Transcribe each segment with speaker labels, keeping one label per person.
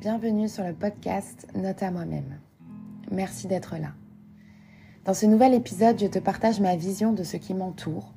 Speaker 1: bienvenue sur le podcast Note à moi-même. Merci d'être là. Dans ce nouvel épisode, je te partage ma vision de ce qui m'entoure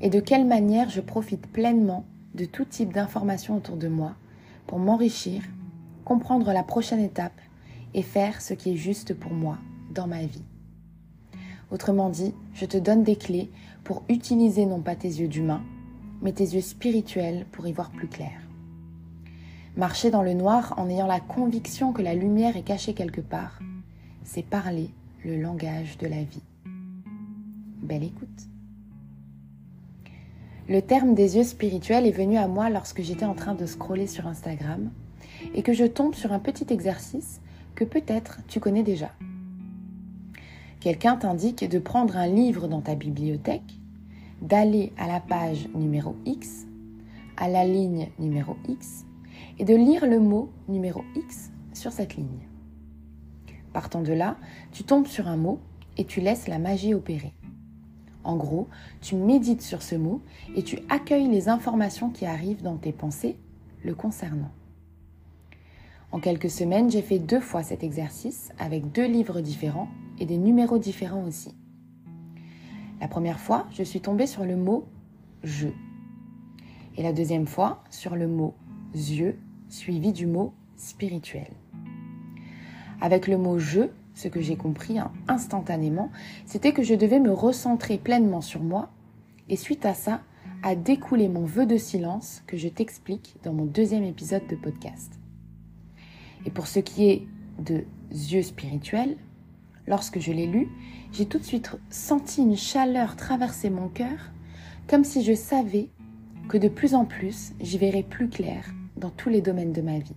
Speaker 1: et de quelle manière je profite pleinement de tout type d'informations autour de moi pour m'enrichir, comprendre la prochaine étape et faire ce qui est juste pour moi dans ma vie. Autrement dit, je te donne des clés pour utiliser non pas tes yeux d'humain, mais tes yeux spirituels pour y voir plus clair. Marcher dans le noir en ayant la conviction que la lumière est cachée quelque part, c'est parler le langage de la vie. Belle écoute. Le terme des yeux spirituels est venu à moi lorsque j'étais en train de scroller sur Instagram et que je tombe sur un petit exercice que peut-être tu connais déjà. Quelqu'un t'indique de prendre un livre dans ta bibliothèque, d'aller à la page numéro X, à la ligne numéro X, et de lire le mot numéro X sur cette ligne. Partant de là, tu tombes sur un mot et tu laisses la magie opérer. En gros, tu médites sur ce mot et tu accueilles les informations qui arrivent dans tes pensées le concernant. En quelques semaines, j'ai fait deux fois cet exercice avec deux livres différents et des numéros différents aussi. La première fois, je suis tombée sur le mot je. Et la deuxième fois, sur le mot yeux suivi du mot spirituel. Avec le mot je, ce que j'ai compris instantanément, c'était que je devais me recentrer pleinement sur moi et suite à ça, à découler mon vœu de silence que je t'explique dans mon deuxième épisode de podcast. Et pour ce qui est de yeux spirituels, lorsque je l'ai lu, j'ai tout de suite senti une chaleur traverser mon cœur, comme si je savais que de plus en plus j'y verrais plus clair dans tous les domaines de ma vie.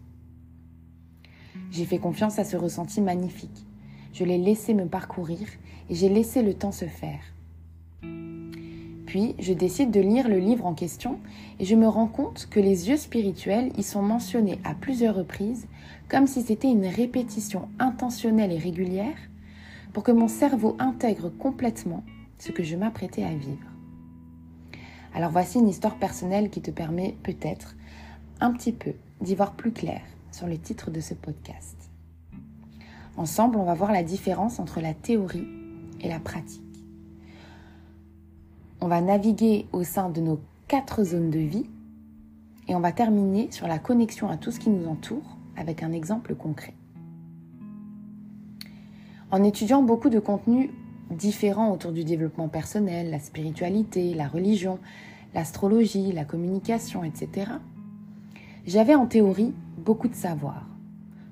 Speaker 1: J'ai fait confiance à ce ressenti magnifique. Je l'ai laissé me parcourir et j'ai laissé le temps se faire. Puis, je décide de lire le livre en question et je me rends compte que les yeux spirituels y sont mentionnés à plusieurs reprises comme si c'était une répétition intentionnelle et régulière pour que mon cerveau intègre complètement ce que je m'apprêtais à vivre. Alors voici une histoire personnelle qui te permet peut-être un petit peu d'y voir plus clair sur le titre de ce podcast. Ensemble, on va voir la différence entre la théorie et la pratique. On va naviguer au sein de nos quatre zones de vie et on va terminer sur la connexion à tout ce qui nous entoure avec un exemple concret. En étudiant beaucoup de contenus différents autour du développement personnel, la spiritualité, la religion, l'astrologie, la communication, etc., j'avais en théorie beaucoup de savoir,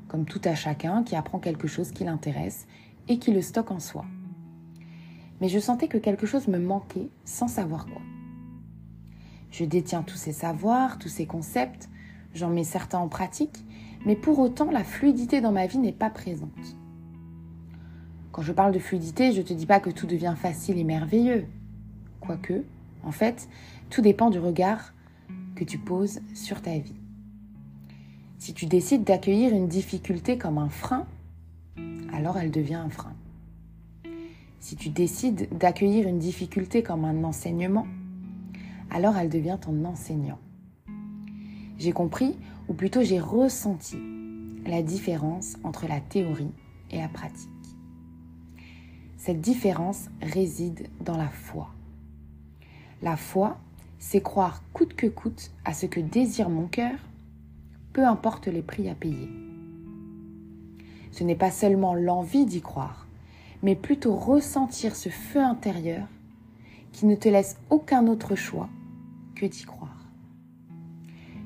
Speaker 1: comme tout à chacun qui apprend quelque chose qui l'intéresse et qui le stocke en soi. Mais je sentais que quelque chose me manquait sans savoir quoi. Je détiens tous ces savoirs, tous ces concepts, j'en mets certains en pratique, mais pour autant la fluidité dans ma vie n'est pas présente. Quand je parle de fluidité, je ne te dis pas que tout devient facile et merveilleux. Quoique, en fait, tout dépend du regard que tu poses sur ta vie. Si tu décides d'accueillir une difficulté comme un frein, alors elle devient un frein. Si tu décides d'accueillir une difficulté comme un enseignement, alors elle devient ton enseignant. J'ai compris, ou plutôt j'ai ressenti, la différence entre la théorie et la pratique. Cette différence réside dans la foi. La foi, c'est croire coûte que coûte à ce que désire mon cœur peu importe les prix à payer. Ce n'est pas seulement l'envie d'y croire, mais plutôt ressentir ce feu intérieur qui ne te laisse aucun autre choix que d'y croire.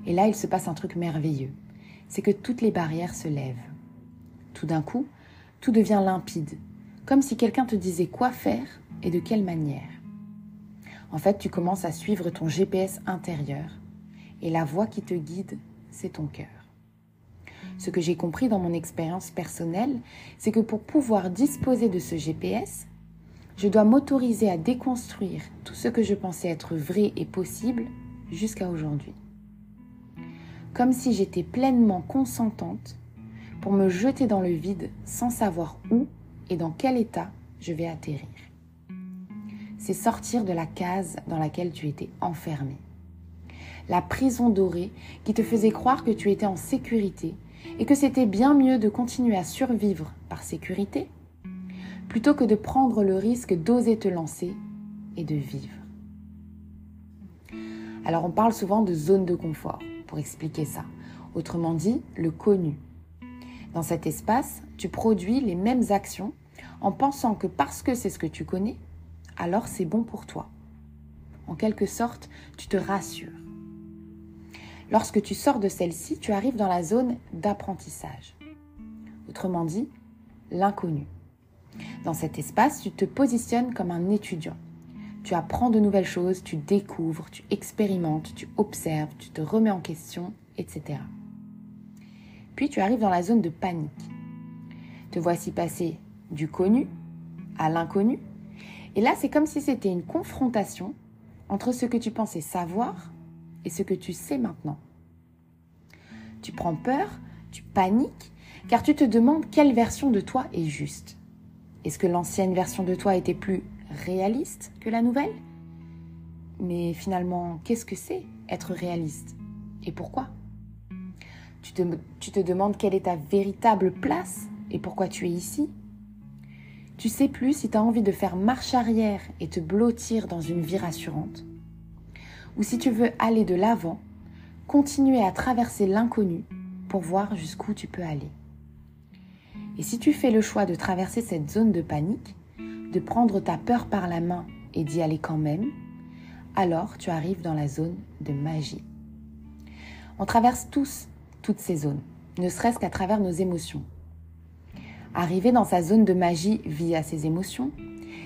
Speaker 1: Et là, il se passe un truc merveilleux, c'est que toutes les barrières se lèvent. Tout d'un coup, tout devient limpide, comme si quelqu'un te disait quoi faire et de quelle manière. En fait, tu commences à suivre ton GPS intérieur et la voie qui te guide c'est ton cœur. Ce que j'ai compris dans mon expérience personnelle, c'est que pour pouvoir disposer de ce GPS, je dois m'autoriser à déconstruire tout ce que je pensais être vrai et possible jusqu'à aujourd'hui. Comme si j'étais pleinement consentante pour me jeter dans le vide sans savoir où et dans quel état je vais atterrir. C'est sortir de la case dans laquelle tu étais enfermé la prison dorée qui te faisait croire que tu étais en sécurité et que c'était bien mieux de continuer à survivre par sécurité plutôt que de prendre le risque d'oser te lancer et de vivre. Alors on parle souvent de zone de confort pour expliquer ça. Autrement dit, le connu. Dans cet espace, tu produis les mêmes actions en pensant que parce que c'est ce que tu connais, alors c'est bon pour toi. En quelque sorte, tu te rassures. Lorsque tu sors de celle-ci, tu arrives dans la zone d'apprentissage. Autrement dit, l'inconnu. Dans cet espace, tu te positionnes comme un étudiant. Tu apprends de nouvelles choses, tu découvres, tu expérimentes, tu observes, tu te remets en question, etc. Puis tu arrives dans la zone de panique. Te voici passer du connu à l'inconnu. Et là, c'est comme si c'était une confrontation entre ce que tu pensais savoir et ce que tu sais maintenant. Tu prends peur, tu paniques, car tu te demandes quelle version de toi est juste. Est-ce que l'ancienne version de toi était plus réaliste que la nouvelle? Mais finalement, qu'est-ce que c'est être réaliste? Et pourquoi? Tu te, demandes quelle est ta véritable place et pourquoi tu es ici? Tu sais plus si tu as envie de faire marche arrière et te blottir dans une vie rassurante ou si tu veux aller de l'avant, continuer à traverser l'inconnu pour voir jusqu'où tu peux aller. Et si tu fais le choix de traverser cette zone de panique, de prendre ta peur par la main et d'y aller quand même, alors tu arrives dans la zone de magie. On traverse tous toutes ces zones, ne serait-ce qu'à travers nos émotions. Arriver dans sa zone de magie via ses émotions,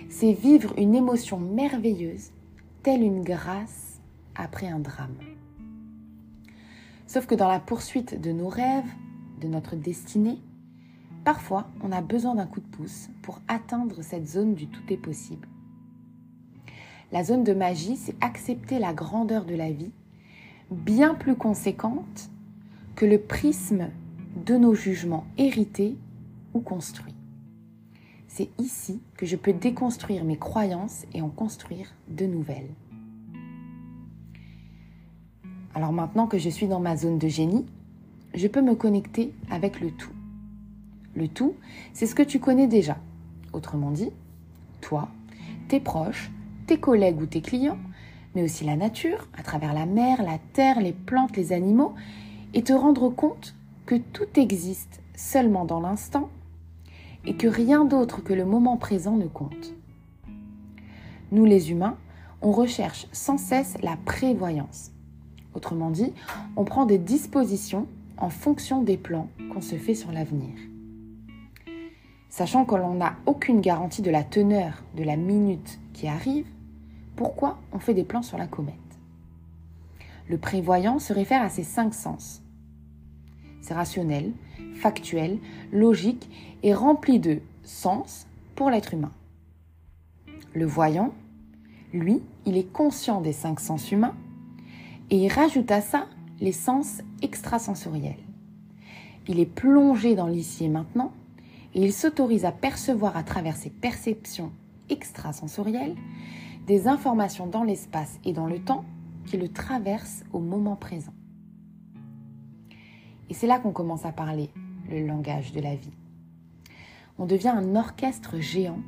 Speaker 1: c'est vivre une émotion merveilleuse, telle une grâce après un drame. Sauf que dans la poursuite de nos rêves, de notre destinée, Parfois, on a besoin d'un coup de pouce pour atteindre cette zone du tout est possible. La zone de magie, c'est accepter la grandeur de la vie, bien plus conséquente que le prisme de nos jugements hérités ou construits. C'est ici que je peux déconstruire mes croyances et en construire de nouvelles. Alors maintenant que je suis dans ma zone de génie, je peux me connecter avec le tout. Le tout, c'est ce que tu connais déjà. Autrement dit, toi, tes proches, tes collègues ou tes clients, mais aussi la nature, à travers la mer, la terre, les plantes, les animaux, et te rendre compte que tout existe seulement dans l'instant et que rien d'autre que le moment présent ne compte. Nous les humains, on recherche sans cesse la prévoyance. Autrement dit, on prend des dispositions en fonction des plans qu'on se fait sur l'avenir. Sachant que l'on n'a aucune garantie de la teneur de la minute qui arrive, pourquoi on fait des plans sur la comète? Le prévoyant se réfère à ses cinq sens. C'est rationnel, factuel, logique et rempli de sens pour l'être humain. Le voyant, lui, il est conscient des cinq sens humains et il rajoute à ça les sens extrasensoriels. Il est plongé dans l'ici et maintenant et il s'autorise à percevoir à travers ses perceptions extrasensorielles des informations dans l'espace et dans le temps qui le traversent au moment présent. Et c'est là qu'on commence à parler le langage de la vie. On devient un orchestre géant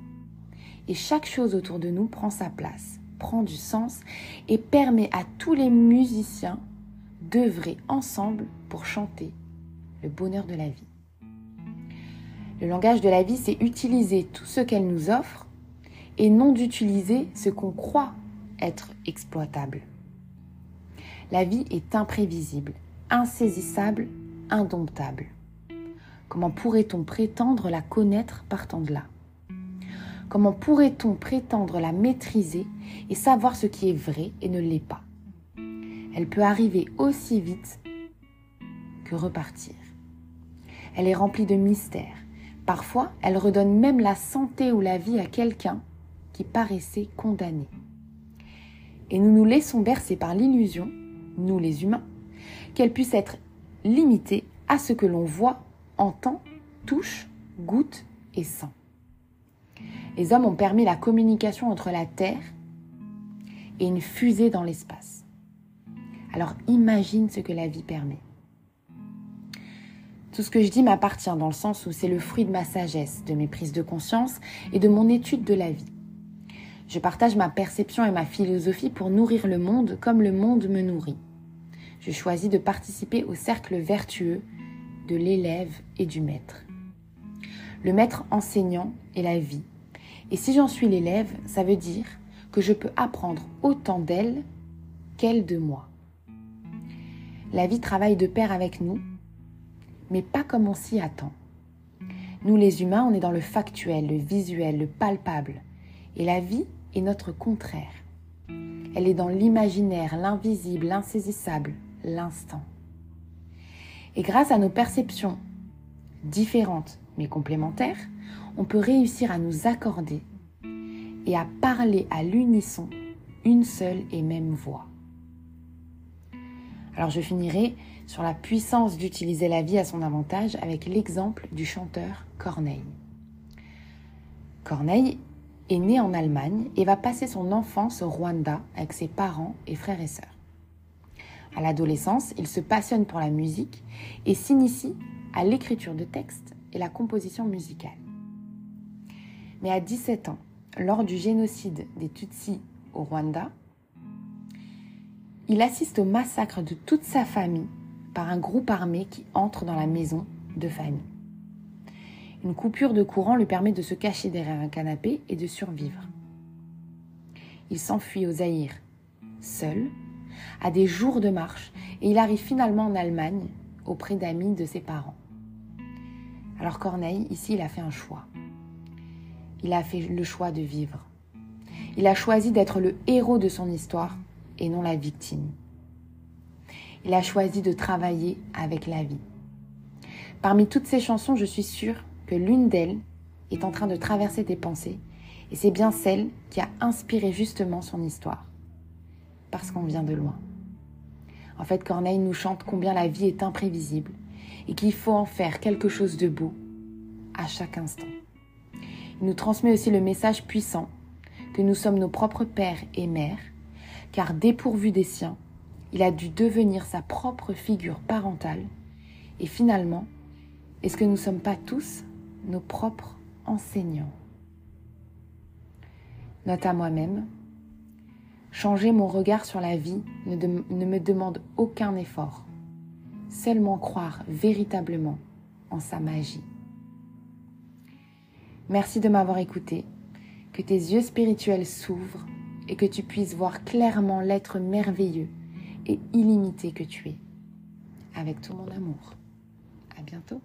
Speaker 1: et chaque chose autour de nous prend sa place, prend du sens et permet à tous les musiciens d'œuvrer ensemble pour chanter le bonheur de la vie. Le langage de la vie, c'est utiliser tout ce qu'elle nous offre et non d'utiliser ce qu'on croit être exploitable. La vie est imprévisible, insaisissable, indomptable. Comment pourrait-on prétendre la connaître partant de là? Comment pourrait-on prétendre la maîtriser et savoir ce qui est vrai et ne l'est pas? Elle peut arriver aussi vite que repartir. Elle est remplie de mystères, Parfois, elle redonne même la santé ou la vie à quelqu'un qui paraissait condamné. Et nous nous laissons bercer par l'illusion, nous les humains, qu'elle puisse être limitée à ce que l'on voit, entend, touche, goûte et sent. Les hommes ont permis la communication entre la Terre et une fusée dans l'espace. Alors imagine ce que la vie permet Tout ce que je dis m'appartient dans le sens où c'est le fruit de ma sagesse, de mes prises de conscience et de mon étude de la vie. Je partage ma perception et ma philosophie pour nourrir le monde comme le monde me nourrit. Je choisis de participer au cercle vertueux de l'élève et du maître. Le maître enseignant est la vie. Et si j'en suis l'élève, ça veut dire que je peux apprendre autant d'elle qu'elle de moi. La vie travaille de pair avec nous, mais pas comme on s'y attend. Nous les humains, on est dans le factuel, le visuel, le palpable. Et la vie est notre contraire. Elle est dans l'imaginaire, l'invisible, l'insaisissable, l'instant. Et grâce à nos perceptions différentes mais complémentaires, on peut réussir à nous accorder et à parler à l'unisson une seule et même voix. Alors je finirai sur la puissance d'utiliser la vie à son avantage avec l'exemple du chanteur Corneille. Corneille est né en Allemagne et va passer son enfance au Rwanda avec ses parents et frères et sœurs. À l'adolescence, il se passionne pour la musique et s'initie à l'écriture de textes et la composition musicale. Mais à 17 ans, lors du génocide des Tutsis au Rwanda, il assiste au massacre de toute sa famille par un groupe armé qui entre dans la maison de famille. Une coupure de courant lui permet de se cacher derrière un canapé et de survivre. Il s'enfuit au Zaïre, seul, à des jours de marche, et il arrive finalement en Allemagne, auprès d'amis de ses parents. Alors Corneille, ici, il a fait un choix. Il a fait le choix de vivre. Il a choisi d'être le héros de son histoire et non la victime. Il a choisi de travailler avec la vie. Parmi toutes ces chansons, je suis sûre que l'une d'elles est en train de traverser tes pensées et c'est bien celle qui a inspiré justement son histoire. Parce qu'on vient de loin. En fait, Corneille nous chante combien la vie est imprévisible et qu'il faut en faire quelque chose de beau à chaque instant. Nous transmet aussi le message puissant que nous sommes nos propres pères et mères car dépourvu des siens, il a dû devenir sa propre figure parentale, et finalement, est-ce que nous ne sommes pas tous nos propres enseignants? Note à moi-même, changer mon regard sur la vie ne me demande aucun effort, seulement croire véritablement en sa magie. Merci de m'avoir écouté, que tes yeux spirituels s'ouvrent et que tu puisses voir clairement l'être merveilleux et illimité que tu es. Avec tout mon amour. À bientôt.